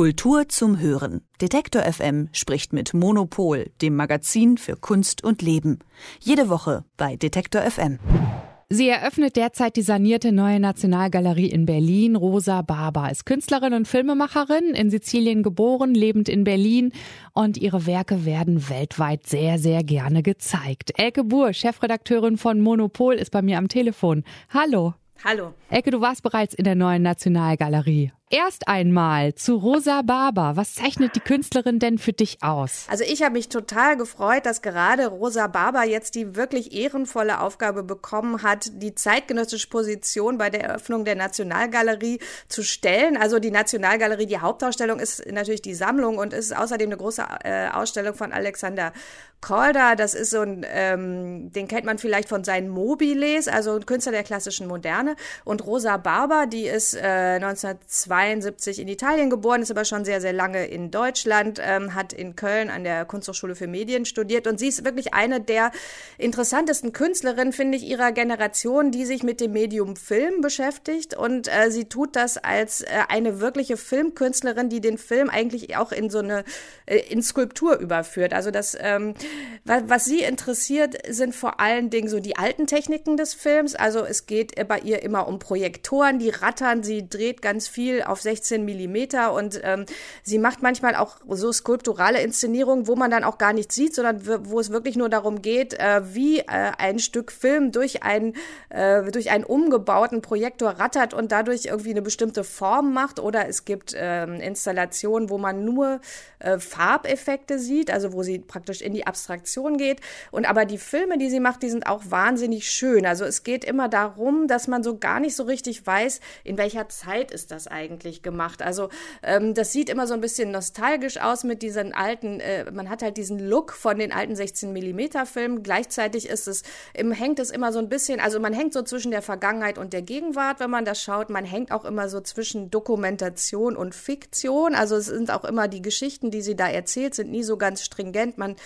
Kultur zum Hören. Detektor FM spricht mit Monopol, dem Magazin für Kunst und Leben. Jede Woche bei Detektor FM. Sie eröffnet derzeit die sanierte neue Nationalgalerie in Berlin. Rosa Barber ist Künstlerin und Filmemacherin, in Sizilien geboren, lebend in Berlin und ihre Werke werden weltweit sehr, sehr gerne gezeigt. Elke Buhr, Chefredakteurin von Monopol, ist bei mir am Telefon. Hallo. Hallo. Elke, du warst bereits in der neuen Nationalgalerie. Erst einmal zu Rosa Barber. Was zeichnet die Künstlerin denn für dich aus? Also ich habe mich total gefreut, dass gerade Rosa Barber jetzt die wirklich ehrenvolle Aufgabe bekommen hat, die zeitgenössische Position bei der Eröffnung der Nationalgalerie zu stellen. Also die Nationalgalerie, die Hauptausstellung ist natürlich die Sammlung und ist außerdem eine große äh, Ausstellung von Alexander Calder. Das ist so ein, ähm, den kennt man vielleicht von seinen Mobiles, also ein Künstler der klassischen Moderne. Und Rosa Barber, die ist äh, 1902 1972 in Italien geboren, ist aber schon sehr, sehr lange in Deutschland, ähm, hat in Köln an der Kunsthochschule für Medien studiert und sie ist wirklich eine der interessantesten Künstlerinnen, finde ich, ihrer Generation, die sich mit dem Medium Film beschäftigt und äh, sie tut das als äh, eine wirkliche Filmkünstlerin, die den Film eigentlich auch in so eine, äh, in Skulptur überführt. Also das, ähm, was, was sie interessiert, sind vor allen Dingen so die alten Techniken des Films. Also es geht bei ihr immer um Projektoren, die rattern, sie dreht ganz viel auf 16 Millimeter und ähm, sie macht manchmal auch so skulpturale Inszenierungen, wo man dann auch gar nichts sieht, sondern wo es wirklich nur darum geht, äh, wie äh, ein Stück Film durch einen, äh, durch einen umgebauten Projektor rattert und dadurch irgendwie eine bestimmte Form macht oder es gibt ähm, Installationen, wo man nur äh, Farbeffekte sieht, also wo sie praktisch in die Abstraktion geht und aber die Filme, die sie macht, die sind auch wahnsinnig schön. Also es geht immer darum, dass man so gar nicht so richtig weiß, in welcher Zeit ist das eigentlich eigentlich gemacht. Also ähm, das sieht immer so ein bisschen nostalgisch aus mit diesen alten, äh, man hat halt diesen Look von den alten 16 Millimeter Filmen. Gleichzeitig ist es, im, hängt es immer so ein bisschen, also man hängt so zwischen der Vergangenheit und der Gegenwart, wenn man das schaut. Man hängt auch immer so zwischen Dokumentation und Fiktion. Also es sind auch immer die Geschichten, die sie da erzählt, sind nie so ganz stringent. Man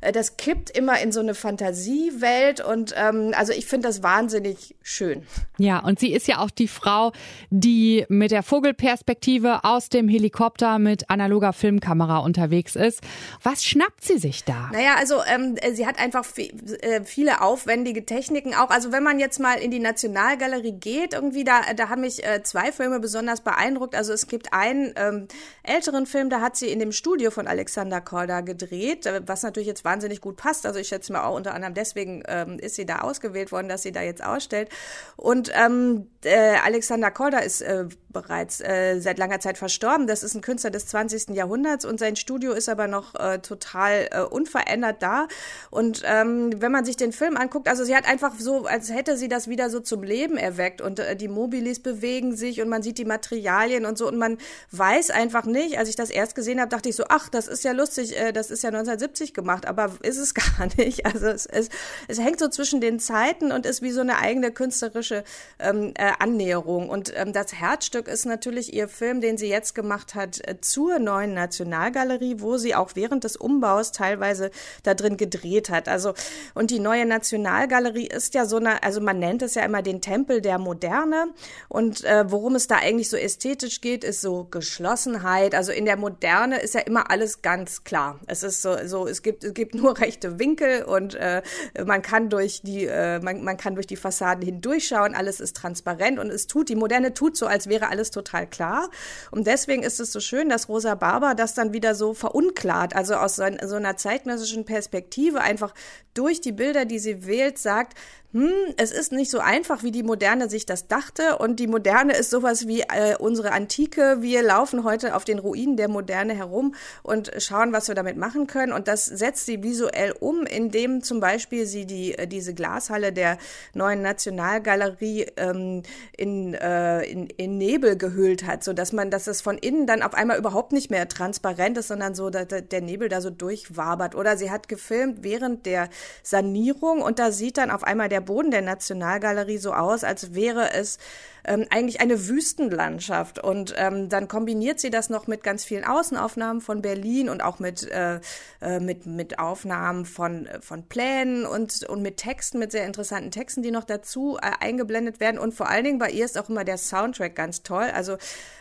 das kippt immer in so eine Fantasiewelt und ähm, also ich finde das wahnsinnig schön. Ja, und sie ist ja auch die Frau, die mit der Vogelperspektive aus dem Helikopter mit analoger Filmkamera unterwegs ist. Was schnappt sie sich da? Naja, also ähm, sie hat einfach äh, viele aufwendige Techniken auch. Also wenn man jetzt mal in die Nationalgalerie geht, irgendwie da, da haben mich äh, zwei Filme besonders beeindruckt. Also es gibt einen ähm, älteren Film, da hat sie in dem Studio von Alexander Korda gedreht, äh, was natürlich jetzt wahnsinnig gut passt. Also ich schätze mal auch unter anderem deswegen ähm, ist sie da ausgewählt worden, dass sie da jetzt ausstellt. Und ähm, äh, Alexander Korda ist äh, bereits äh, seit langer Zeit verstorben. Das ist ein Künstler des 20. Jahrhunderts und sein Studio ist aber noch äh, total äh, unverändert da. Und ähm, wenn man sich den Film anguckt, also sie hat einfach so, als hätte sie das wieder so zum Leben erweckt und äh, die Mobilis bewegen sich und man sieht die Materialien und so und man weiß einfach nicht, als ich das erst gesehen habe, dachte ich so, ach, das ist ja lustig, äh, das ist ja 1970 gemacht, aber aber ist es gar nicht. Also es, es, es hängt so zwischen den Zeiten und ist wie so eine eigene künstlerische ähm, äh, Annäherung. Und ähm, das Herzstück ist natürlich ihr Film, den sie jetzt gemacht hat äh, zur neuen Nationalgalerie, wo sie auch während des Umbaus teilweise da drin gedreht hat. Also und die neue Nationalgalerie ist ja so eine, also man nennt es ja immer den Tempel der Moderne. Und äh, worum es da eigentlich so ästhetisch geht, ist so Geschlossenheit. Also in der Moderne ist ja immer alles ganz klar. Es ist so, so es gibt, es gibt gibt nur rechte Winkel und äh, man kann durch die äh, man, man kann durch die Fassaden hindurchschauen, alles ist transparent und es tut die Moderne tut so, als wäre alles total klar. Und deswegen ist es so schön, dass Rosa Barber das dann wieder so verunklart, also aus so, so einer zeitgenössischen Perspektive einfach durch die Bilder, die sie wählt, sagt, hm, es ist nicht so einfach, wie die Moderne sich das dachte. Und die Moderne ist sowas wie äh, unsere Antike. Wir laufen heute auf den Ruinen der Moderne herum und schauen, was wir damit machen können. Und das setzt sie visuell um, indem zum Beispiel sie die, äh, diese Glashalle der neuen Nationalgalerie ähm, in, äh, in, in Nebel gehüllt hat, so dass man, dass es von innen dann auf einmal überhaupt nicht mehr transparent ist, sondern so, dass der Nebel da so durchwabert. Oder sie hat gefilmt während der Sanierung und da sieht dann auf einmal der der Boden der Nationalgalerie so aus, als wäre es ähm, eigentlich eine Wüstenlandschaft. Und ähm, dann kombiniert sie das noch mit ganz vielen Außenaufnahmen von Berlin und auch mit, äh, äh mit, mit Aufnahmen von, von Plänen und, und mit Texten, mit sehr interessanten Texten, die noch dazu äh, eingeblendet werden. Und vor allen Dingen bei ihr ist auch immer der Soundtrack ganz toll. Also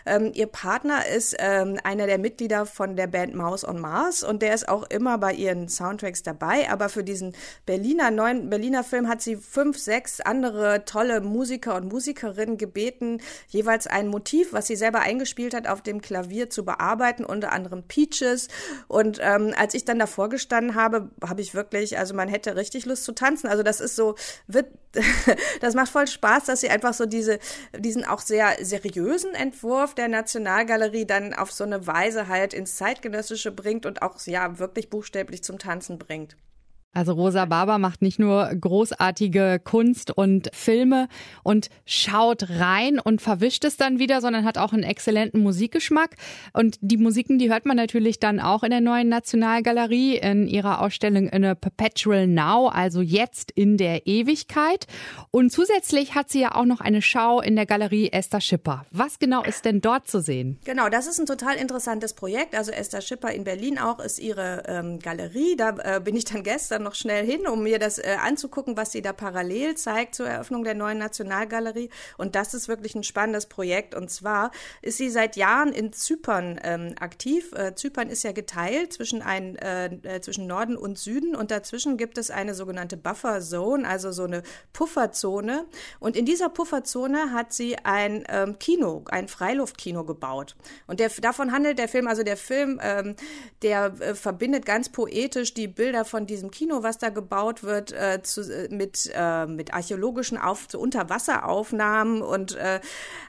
ähm, ihr Partner ist ähm, einer der Mitglieder von der Band Mouse on Mars und der ist auch immer bei ihren Soundtracks dabei. Aber für diesen Berliner neuen Berliner Film hat sie fünf, sechs andere tolle Musiker und Musikerinnen gebeten, jeweils ein Motiv, was sie selber eingespielt hat, auf dem Klavier zu bearbeiten, unter anderem Peaches. Und ähm, als ich dann davor gestanden habe, habe ich wirklich, also man hätte richtig Lust zu tanzen. Also das ist so, wird, das macht voll Spaß, dass sie einfach so diese, diesen auch sehr seriösen Entwurf der Nationalgalerie dann auf so eine Weise halt ins Zeitgenössische bringt und auch ja wirklich buchstäblich zum Tanzen bringt. Also Rosa Barber macht nicht nur großartige Kunst und Filme und schaut rein und verwischt es dann wieder, sondern hat auch einen exzellenten Musikgeschmack. Und die Musiken, die hört man natürlich dann auch in der neuen Nationalgalerie in ihrer Ausstellung in a Perpetual Now, also jetzt in der Ewigkeit. Und zusätzlich hat sie ja auch noch eine Schau in der Galerie Esther Schipper. Was genau ist denn dort zu sehen? Genau, das ist ein total interessantes Projekt. Also Esther Schipper in Berlin auch ist ihre ähm, Galerie. Da äh, bin ich dann gestern dann noch schnell hin, um mir das äh, anzugucken, was sie da parallel zeigt zur Eröffnung der neuen Nationalgalerie. Und das ist wirklich ein spannendes Projekt. Und zwar ist sie seit Jahren in Zypern ähm, aktiv. Äh, Zypern ist ja geteilt zwischen, ein, äh, äh zwischen Norden und Süden und dazwischen gibt es eine sogenannte Buffer Zone, also so eine Pufferzone. Und in dieser Pufferzone hat sie ein ähm, Kino, ein Freiluftkino gebaut. Und der, davon handelt der Film, also der Film, ähm, der äh, verbindet ganz poetisch die Bilder von diesem Kino Kino, was da gebaut wird, äh, zu, äh, mit, äh, mit archäologischen Auf zu Unterwasseraufnahmen. Und äh,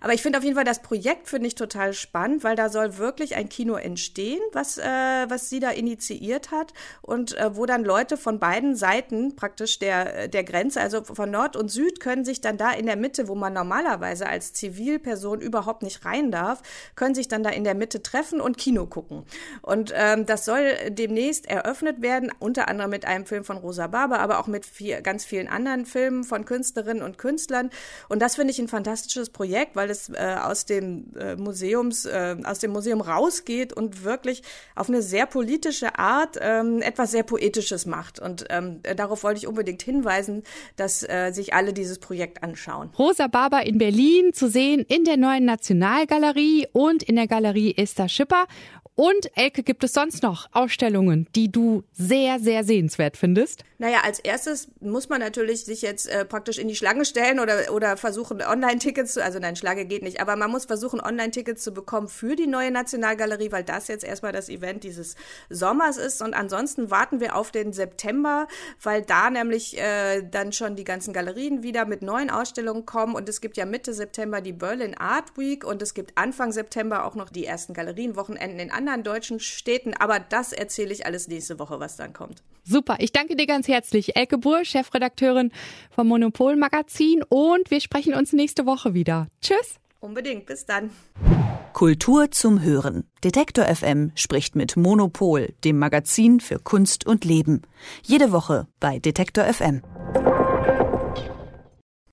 aber ich finde auf jeden Fall das Projekt finde ich total spannend, weil da soll wirklich ein Kino entstehen, was, äh, was sie da initiiert hat und äh, wo dann Leute von beiden Seiten praktisch der, der Grenze, also von Nord und Süd, können sich dann da in der Mitte, wo man normalerweise als Zivilperson überhaupt nicht rein darf, können sich dann da in der Mitte treffen und Kino gucken. Und ähm, das soll demnächst eröffnet werden, unter anderem mit einem Film von Rosa Barber, aber auch mit viel, ganz vielen anderen Filmen von Künstlerinnen und Künstlern. Und das finde ich ein fantastisches Projekt, weil es äh, aus dem äh, Museums, äh, aus dem Museum rausgeht und wirklich auf eine sehr politische Art ähm, etwas sehr Poetisches macht. Und ähm, darauf wollte ich unbedingt hinweisen, dass äh, sich alle dieses Projekt anschauen. Rosa Barber in Berlin zu sehen in der neuen Nationalgalerie und in der Galerie Esther Schipper. Und Elke, gibt es sonst noch Ausstellungen, die du sehr, sehr sehenswert findest? Naja, als erstes muss man natürlich sich jetzt äh, praktisch in die Schlange stellen oder, oder versuchen, Online-Tickets zu, also nein, Schlange geht nicht, aber man muss versuchen, Online-Tickets zu bekommen für die neue Nationalgalerie, weil das jetzt erstmal das Event dieses Sommers ist. Und ansonsten warten wir auf den September, weil da nämlich äh, dann schon die ganzen Galerien wieder mit neuen Ausstellungen kommen. Und es gibt ja Mitte September die Berlin Art Week und es gibt Anfang September auch noch die ersten Galerienwochenenden in anderen deutschen Städten. Aber das erzähle ich alles nächste Woche, was dann kommt. Super, ich danke dir ganz herzlich. Elke Buhr, Chefredakteurin vom Monopol Magazin und wir sprechen uns nächste Woche wieder. Tschüss. Unbedingt, bis dann. Kultur zum Hören. Detektor FM spricht mit Monopol, dem Magazin für Kunst und Leben. Jede Woche bei Detektor FM.